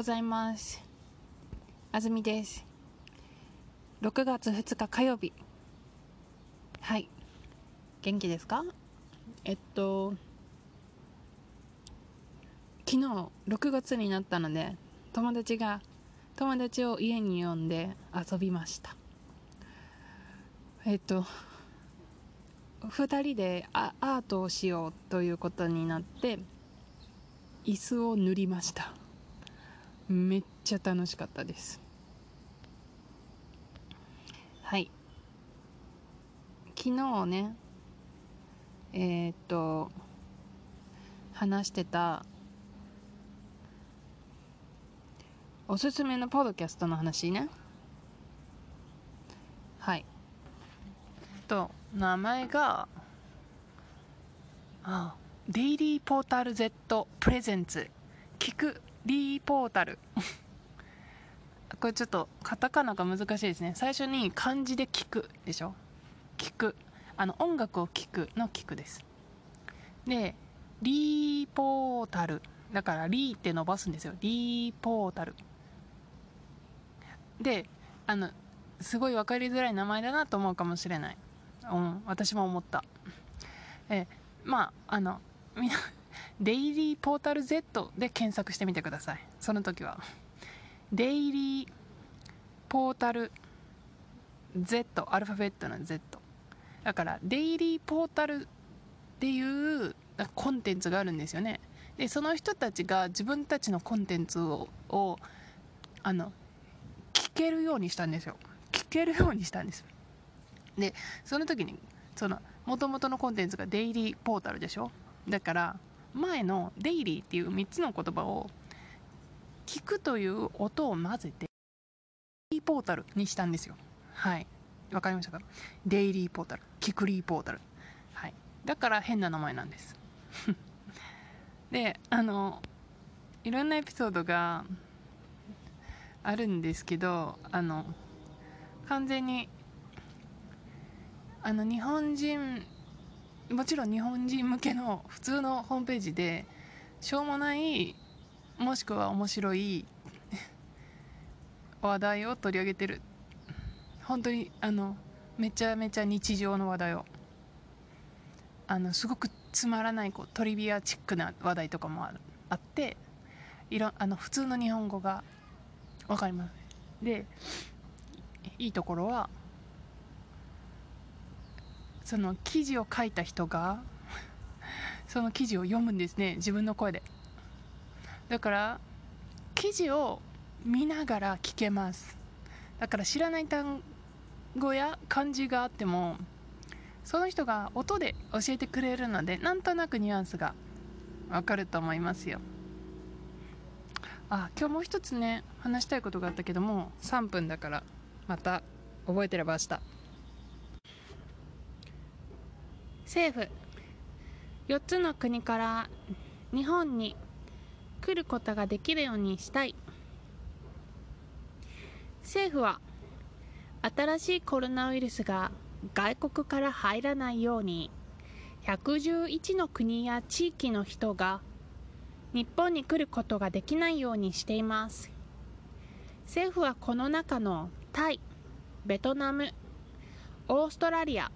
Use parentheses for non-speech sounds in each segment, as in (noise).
ございます。あずみです。6月2日火曜日。はい。元気ですか？えっと昨日6月になったので友達が友達を家に呼んで遊びました。えっと2人でアアートをしようということになって椅子を塗りました。めっちゃ楽しかったです。はい。昨日ねえー、っと話してたおすすめのポッドキャストの話ね。はい。と名前があデイリーポータル Z プレゼンツ。聞くリーポータル。(laughs) これちょっとカタカナが難しいですね。最初に漢字で聞くでしょ？聞く。あの音楽を聞くの聞くです。でリーポータル。だからリーって伸ばすんですよ。リーポータル。であのすごい分かりづらい名前だなと思うかもしれない、うん、私も思った。えまああのみんなデイリーポータル Z で検索してみてください。その時は。デイリーポータル Z アルファベットの Z だからデイリーポータルっていうコンテンツがあるんですよね。でその人たちが自分たちのコンテンツををあの聞けるようにしたんですよ。聞けるようにしたんです。でその時にその元々のコンテンツがデイリーポータルでしょ？だから前のデイリーっていう3つの言葉を聞くという音を混ぜてデイリーポータルにしたんですよ。はい。わかりましたか？デイリーポータル。聞くリーポータル。はい。だから変な名前なんです。(laughs) であのいろんなエピソードがあるんですけどあの完全にあの日本人もちろん日本人向けの普通のホームページでしょうもないもしくは面白い (laughs) 話題を取り上げてる。本当にあのめちゃめちゃ日常の話題を。あのすごくつまらないこうトリビアチックな話題とかもあるあっていろあの普通の日本語が分かります。でいいところはその記事を書いた人が (laughs) その記事を読むんですね自分の声で。だから記事を見ながら聞けます。だから知らない単語や漢字があってもその人が音で教えてくれるのでなんとなくニュアンスがわかると思いますよ。あ今日もう一つね話したいことがあったけども3分だからまた覚えてれば明日。政府。4つの国から日本に来ることができるようにしたい。政府は新しいコロナウイルスが外国から入らないように111の国や地域の人が日本に来ることができないようにしています。政府はこの中のタイベトナムオーストラリア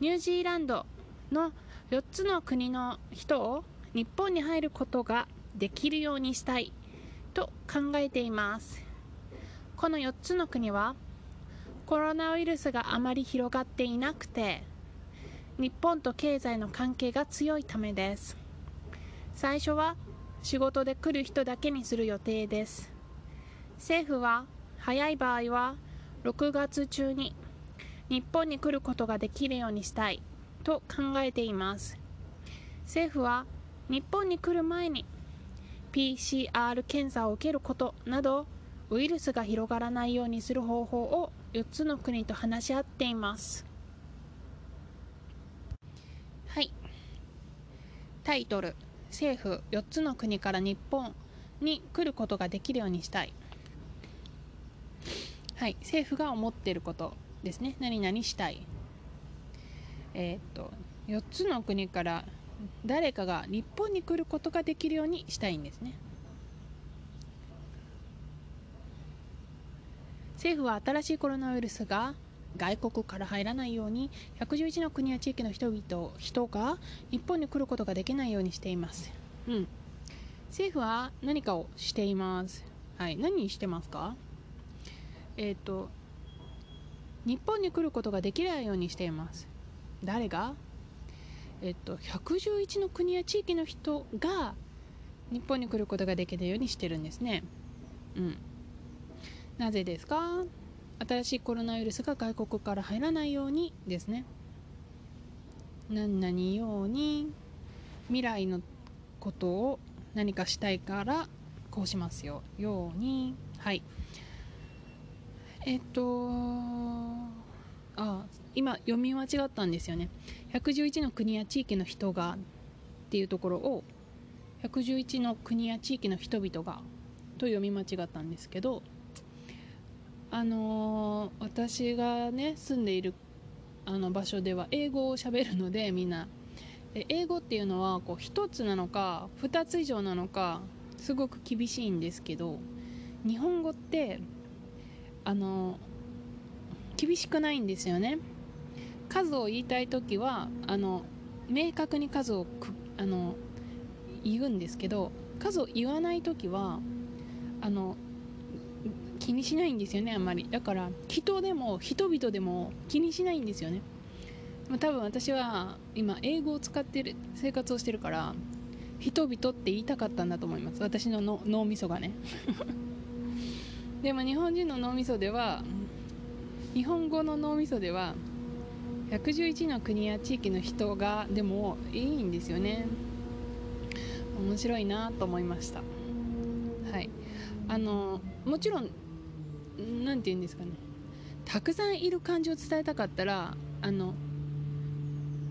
ニュージーランドの4つの国の人を日本に入ることができるようにしたいと考えています。この4つの国はコロナウイルスがあまり広がっていなくて日本と経済の関係が強いためです。最初は仕事で来る人だけにする予定です。政府は早い場合は6月中に日本に来ることができるようにしたいと考えています。政府は日本に来る前に PCR 検査を受けることなどウイルスが広がらないようにする方法を4つの国と話し合っています。はい。タイトル。政府4つの国から日本に来ることができるようにしたい。はい。政府が思っていること。ですね。何々したい。えー、っと4つの国から誰かが日本に来ることができるようにしたいんですね。政府は新しいコロナウイルスが外国から入らないように111の国や地域の人々人が日本に来ることができないようにしています、うん、政府は何かをしています、はい、何してますか？えっ、と日本に来ることができないようにしています。誰が？えっ、と111の国や地域の人が日本に来ることができるようにしてるんですね。うん。なぜですか？新しいコロナウイルスが外国から入らないようにですね。何々ように未来のことを何かしたいからこうしますよ。ように。はい。えっとあ今読み間違ったんですよね。111の国や地域の人がっていうところを111の国や地域の人々がと読み間違ったんですけどあのー私がね住んでいるあの場所では英語を喋るのでみんな。で英語っていうのはこう1つなのか2つ以上なのかすごく厳しいんですけど日本語ってあの厳しくないんですよね。数を言いたい時はあの明確に数をあの言うんですけど数を言わない時はあの気にしないんですよねあんまり。だから人でも人々でも気にしないんですよね。ま多分私は今英語を使ってる生活をしてるから人々って言いたかったんだと思います。私の脳みそがね。でも日本人の脳みそでは日本語の脳みそでは111の国や地域の人がでもいいんですよね。面白いなと思いました。はい。あのもちろんなんて言うんですかね。たくさんいる感じを伝えたかったらあの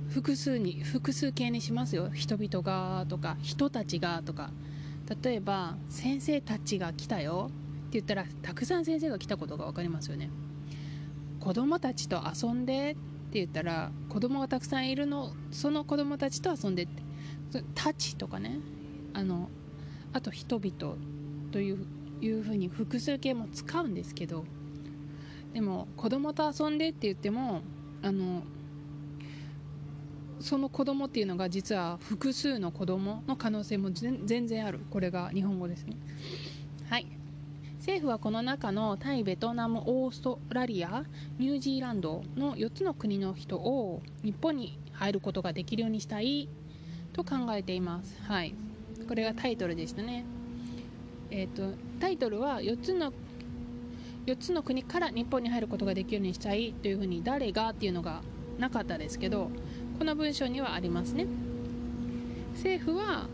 複数に複数形にしますよ。人々がとか人たちがとか。例えば先生たちが来たよ。言ったらたくさん先生が来たことが分かりますよね。子供たちと遊んでって言ったら子供がたくさんいるのその子供たちと遊んでって。たちとかね。あのあと人々といういうふうに複数形も使うんですけどでも子供と遊んでって言ってもあのその子供っていうのが実は複数の子供の可能性も全然ある。これが日本語ですね。はい。政府はこの中のタイベトナムオーストラリアニュージーランドの4つの国の人を日本に入ることができるようにしたいと考えています。はい。これがタイトルでしたね。えー、とタイトルは4つの4つの国から日本に入ることができるようにしたいというふうに誰がっていうのがなかったですけどこの文章にはありますね。政府は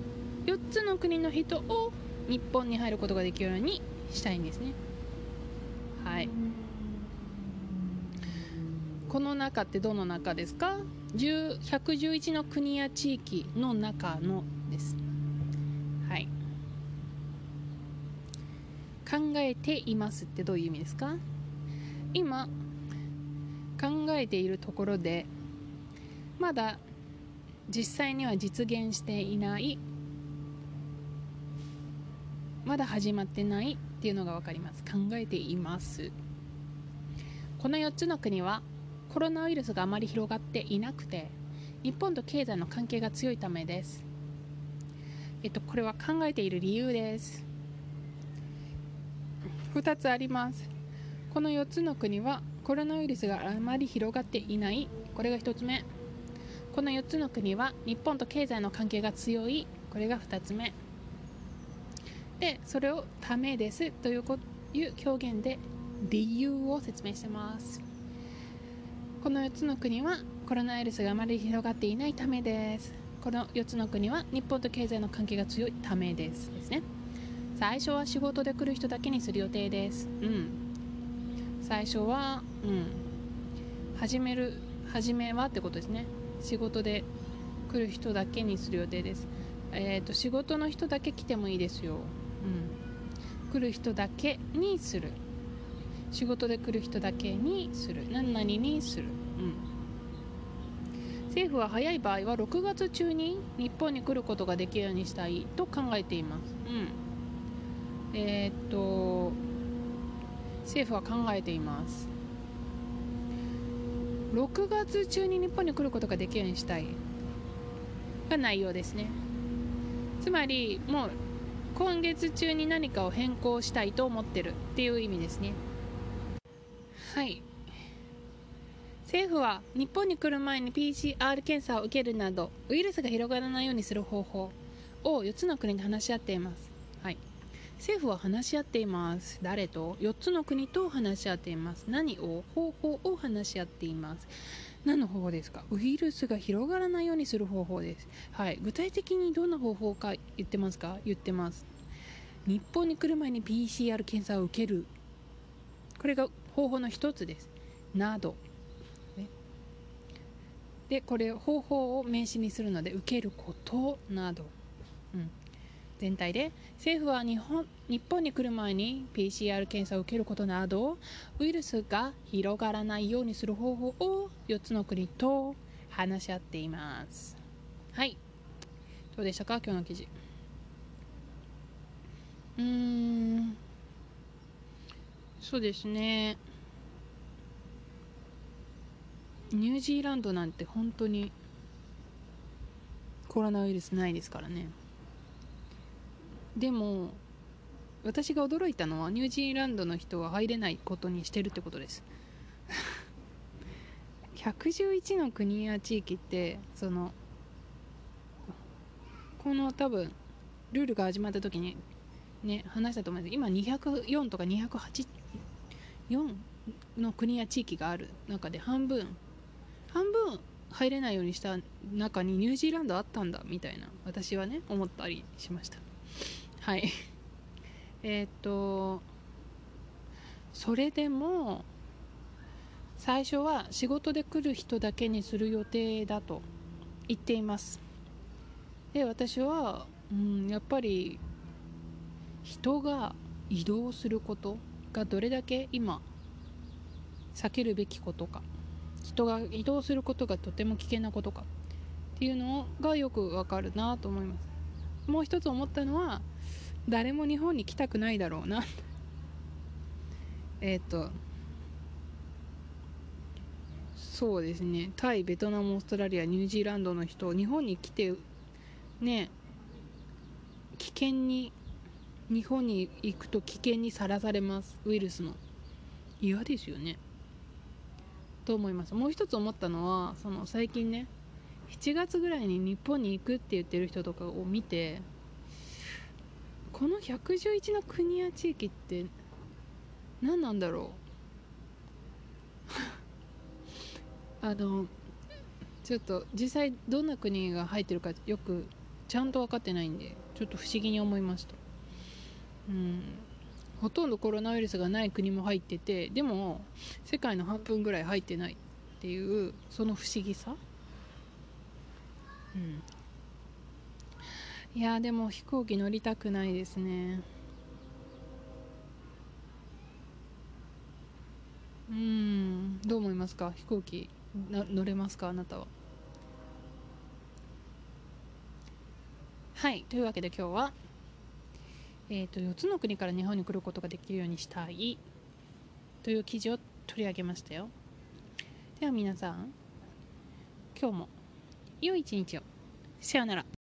4つの国の人を日本に入ることができるようにしたいんですね。はい。この中ってどの中ですか？10 111の国や地域の中のです。はい。考えていますってどういう意味ですか？今考えているところでまだ実際には実現していないまだ始まってないっていうのが分かります。考えています。この4つの国はコロナウイルスがあまり広がっていなくて日本と経済の関係が強いためです。えっとこれは考えている理由です。2つあります。この4つの国はコロナウイルスがあまり広がっていない。これが1つ目。この4つの国は日本と経済の関係が強い。これが2つ目。でそれを「ためです」というこいう表現で理由を説明してます。この4つの国はコロナウイルスがあまり広がっていないためです。この4つの国は日本と経済の関係が強いためですですね。最初は仕事で来る人だけにする予定です。うん。最初はうん。始める始めはってことですね。仕事で来る人だけにする予定です。えっ、と仕事の人だけ来てもいいですよ。うん。来る人だけにする。仕事で来る人だけにする。何々にする。うん。政府は早い場合は6月中に日本に来ることができるようにしたいと考えています。うん。えーっと政府は考えています。6月中に日本に来ることができるようにしたいが内容ですね。つまりもう今月中に何かを変更したいと思ってるっていう意味ですね。はい。政府は日本に来る前に PCR 検査を受けるなどウイルスが広がらないようにする方法を4つの国で話し合っています、はい、政府は話し合っています。誰と？4つの国と話し合っています。何を？方法を話し合っています。何の方法ですか？ウイルスが広がらないようにする方法です。はい。具体的にどんな方法か言ってますか？言ってます。日本に来る前に PCR 検査を受ける。これが方法の一つです。など。でこれ方法を名詞にするので受けること。など、うん、全体で政府は日本日本に来る前に PCR 検査を受けることなどウイルスが広がらないようにする方法を4つの国と話し合っています。はい。どうでしたか？今日の記事。うーん。そうですね。ニュージーランドなんて本当にコロナウイルスないですからね。でも私が驚いたのはニュージーランドの人は入れないことにしてるってことです。(laughs) 111の国や地域ってそのこの多分ルールが始まった時にね話したと思うんです。今204とか208 4の国や地域がある中で半分半分入れないようにした中にニュージーランドあったんだみたいな私はね思ったりしました。はい。(laughs) えっとそれでも最初は仕事で来る人だけにする予定だと言っています。で私は、うん、やっぱり人が移動することがどれだけ今避けるべきことか人が移動することがとても危険なことかっていうのがよくわかるなと思います。もう一つ思ったのは誰も日本に来たくないだろうな。(laughs) えっとそうですね。タイベトナムオーストラリアニュージーランドの人日本に来てね危険に日本に行くと危険にさらされます。ウイルスの。嫌ですよね。と思います。もう一つ思ったのはその最近ね7月ぐらいに日本に行くって言ってる人とかを見てこの111の国や地域って何なんだろう？(laughs) あのちょっと実際どんな国が入ってるかよくちゃんと分かってないんでちょっと不思議に思いました。うん。ほとんどコロナウイルスがない国も入っててでも世界の半分ぐらい入ってないっていうその不思議さ。うん。いやでも飛行機乗りたくないですね。うんどう思いますか？飛行機乗れますか？あなたは。はいというわけで今日はえーと、4つの国から日本に来ることができるようにしたいという記事を取り上げましたよ。では皆さん今日も良い一日を。さよなら。